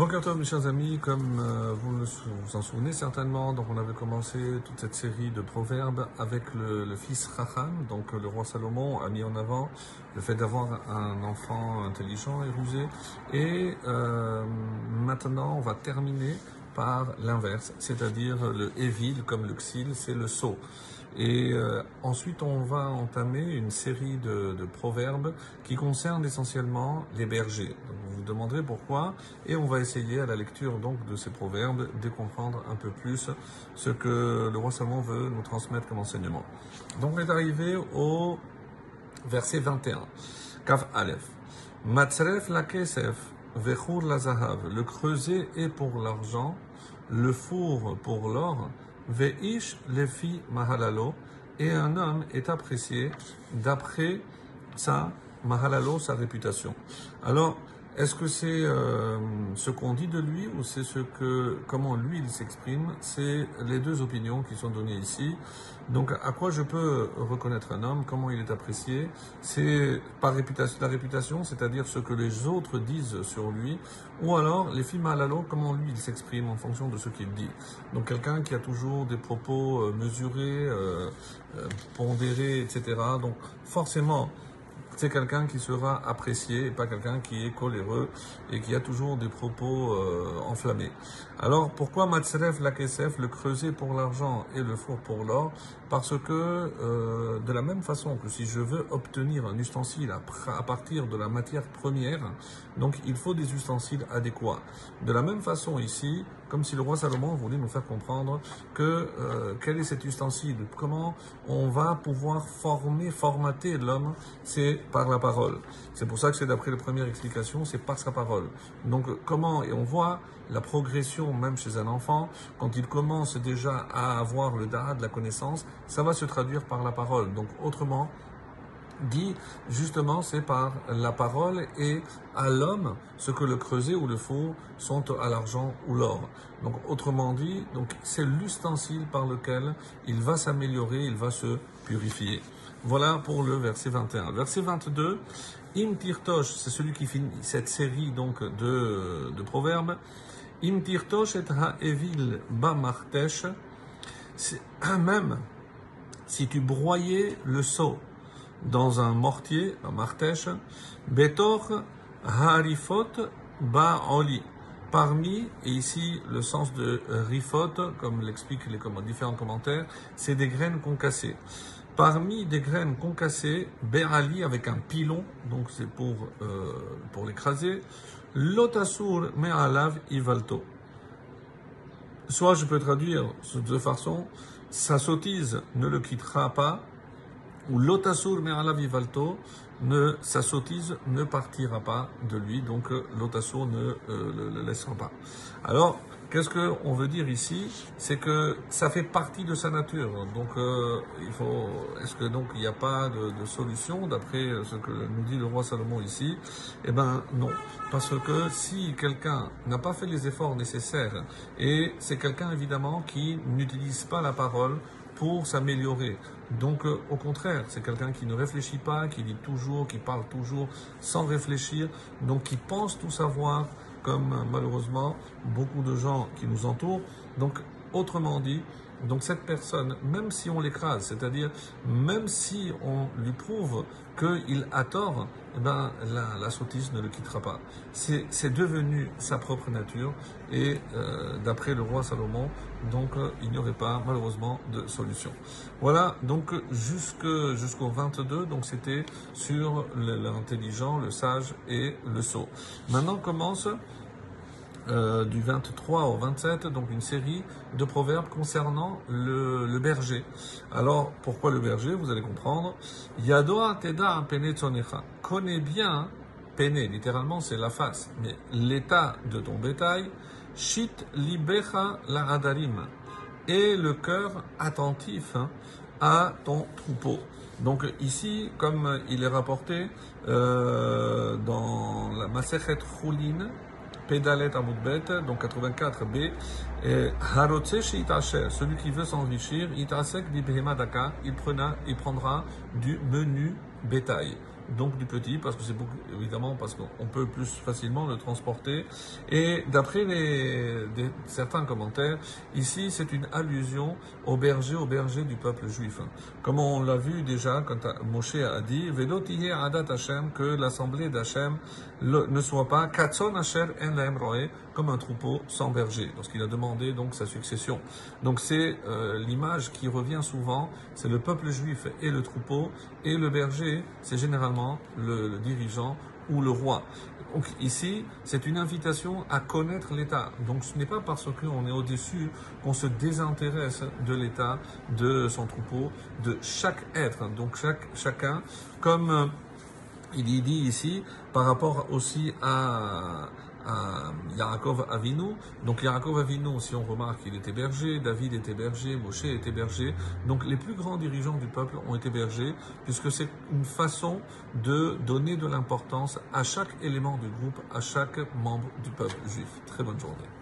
Bonjour mes chers amis, comme euh, vous vous en souvenez certainement, donc on avait commencé toute cette série de proverbes avec le, fils Racham, donc le roi Salomon a mis en avant le fait d'avoir un enfant intelligent et rusé. Et euh, maintenant on va terminer par l'inverse, c'est-à-dire le évil comme le xil, c'est le sot. Et euh, ensuite, on va entamer une série de, proverbes qui concernent essentiellement les bergers. Vous demanderez pourquoi, et on va essayer à la lecture donc de ces proverbes de comprendre un peu plus ce que le roi Salomon veut nous transmettre comme enseignement. Donc, on est arrivé au verset 21. Kaf Aleph. Matzref la kesef, vechur la zahav. Le creuset est pour l'argent, le four pour l'or, Veish lefi mahalalo, et un homme est apprécié d'après sa mahalalo, sa réputation. Alors, est-ce que c'est euh, ce qu'on dit de lui ou c'est ce que comment lui il s'exprime? C'est les deux opinions qui sont données ici. Donc à quoi je peux reconnaître un homme? Comment il est apprécié? C'est par réputation, la réputation, c'est-à-dire ce que les autres disent sur lui, ou alors les films à l'eau, comment lui il s'exprime en fonction de ce qu'il dit? Donc quelqu'un qui a toujours des propos euh, mesurés, euh, pondérés, etc. Donc forcément c'est quelqu'un qui sera apprécié et pas quelqu'un qui est coléreux et qui a toujours des propos euh, enflammés. Alors pourquoi Matzref la Kesef, le creuset pour l'argent et le four pour l'or? Parce que euh, de la même façon que si je veux obtenir un ustensile à, partir de la matière première, donc il faut des ustensiles adéquats. De la même façon ici, comme si le roi Salomon voulait nous faire comprendre que euh, quel est cet ustensile, comment on va pouvoir former, formater l'homme, c'est par la parole. C'est pour ça que c'est d'après la première explication, c'est par sa parole. Donc comment, et on voit la progression même chez un enfant, quand il commence déjà à avoir le dara de la connaissance, ça va se traduire par la parole. Donc autrement, dit justement c'est par la parole et à l'homme ce que le creuset ou le four sont à l'argent ou l'or. Donc autrement dit, c'est l'ustensile par lequel il va s'améliorer, il va se purifier. Voilà pour le verset 21. Verset 22, Im Tirtosh, c'est celui qui finit cette série donc de, de proverbes. Im Tirtosh et Ha'evil Bamartesh, même si tu broyais le seau dans un mortier, un martèche, Betor Harifot Ba'oli. Parmi, et ici le sens de rifot, comme l'expliquent les différents commentaires, c'est des graines concassées. Parmi des graines concassées, Berali avec un pilon, donc c'est pour, euh, pour l'écraser, Lotasur Me'alav Ivalto. Soit je peux traduire de deux façons, sa sottise ne le quittera pas, ou l'otasur me'ala vivalto, ne, sa sottise ne partira pas de lui, donc euh, l'otasur ne euh, le, laissera pas. Alors, qu'est-ce qu'on veut dire ici? C'est que ça fait partie de sa nature. Donc, euh, il faut. Est-ce que donc il n'y a pas de, de solution d'après ce que nous dit le roi Salomon ici? Eh ben non, parce que si quelqu'un n'a pas fait les efforts nécessaires et c'est quelqu'un évidemment qui n'utilise pas la parole pour s'améliorer. Donc, euh, au contraire, c'est quelqu'un qui ne réfléchit pas, qui dit toujours, qui parle toujours sans réfléchir, donc qui pense tout savoir, comme euh, malheureusement beaucoup de gens qui nous entourent. Donc, autrement dit, donc cette personne, même si on l'écrase, c'est-à-dire même si on lui prouve qu'il a tort, eh ben, la, la, sottise ne le quittera pas. C'est devenu sa propre nature et euh, d'après le roi Salomon, donc euh, il n'y aurait pas malheureusement de solution. Voilà, donc jusqu'au 22, donc c'était sur l'intelligent, le sage et le sot. Maintenant commence euh, du 23 au 27, donc une série de proverbes concernant le, berger. Alors, pourquoi le berger Vous allez comprendre. Yadoa teda pene Connais bien, pene, littéralement c'est la face, mais l'état de ton bétail. Shit libecha la radarim. Et le cœur attentif hein, à ton troupeau. Donc ici, comme il est rapporté euh, dans la Masechet Choulin, Pédalet Amoudbet, donc 84b, et celui qui veut s'enrichir, Itasek il, il prendra du menu bétail. Donc du petit, parce que c'est beaucoup, évidemment, parce qu'on peut plus facilement le transporter. Et d'après certains commentaires, ici, c'est une allusion au berger, au berger du peuple juif. Comme on l'a vu déjà quand Moshe a dit, Vedotiye Adat Hashem, que l'assemblée d'Hachem ne soit pas Katson Asher En comme un troupeau sans berger, lorsqu'il a demandé donc sa succession. Donc c'est euh, l'image qui revient souvent, c'est le peuple juif et le troupeau, et le berger, c'est généralement le, dirigeant ou le roi. Donc ici, c'est une invitation à connaître l'État. Donc ce n'est pas parce qu'on est au-dessus qu'on se désintéresse de l'État, de son troupeau, de chaque être, donc chaque, chacun, comme euh, il dit ici, par rapport aussi à, à Yaakov Avinu. Donc Yaakov Avinu, si on remarque, il était berger, David était berger, Moshe était berger. Donc les plus grands dirigeants du peuple ont été bergers, puisque c'est une façon de donner de l'importance à chaque élément du groupe, à chaque membre du peuple juif. Très bonne journée.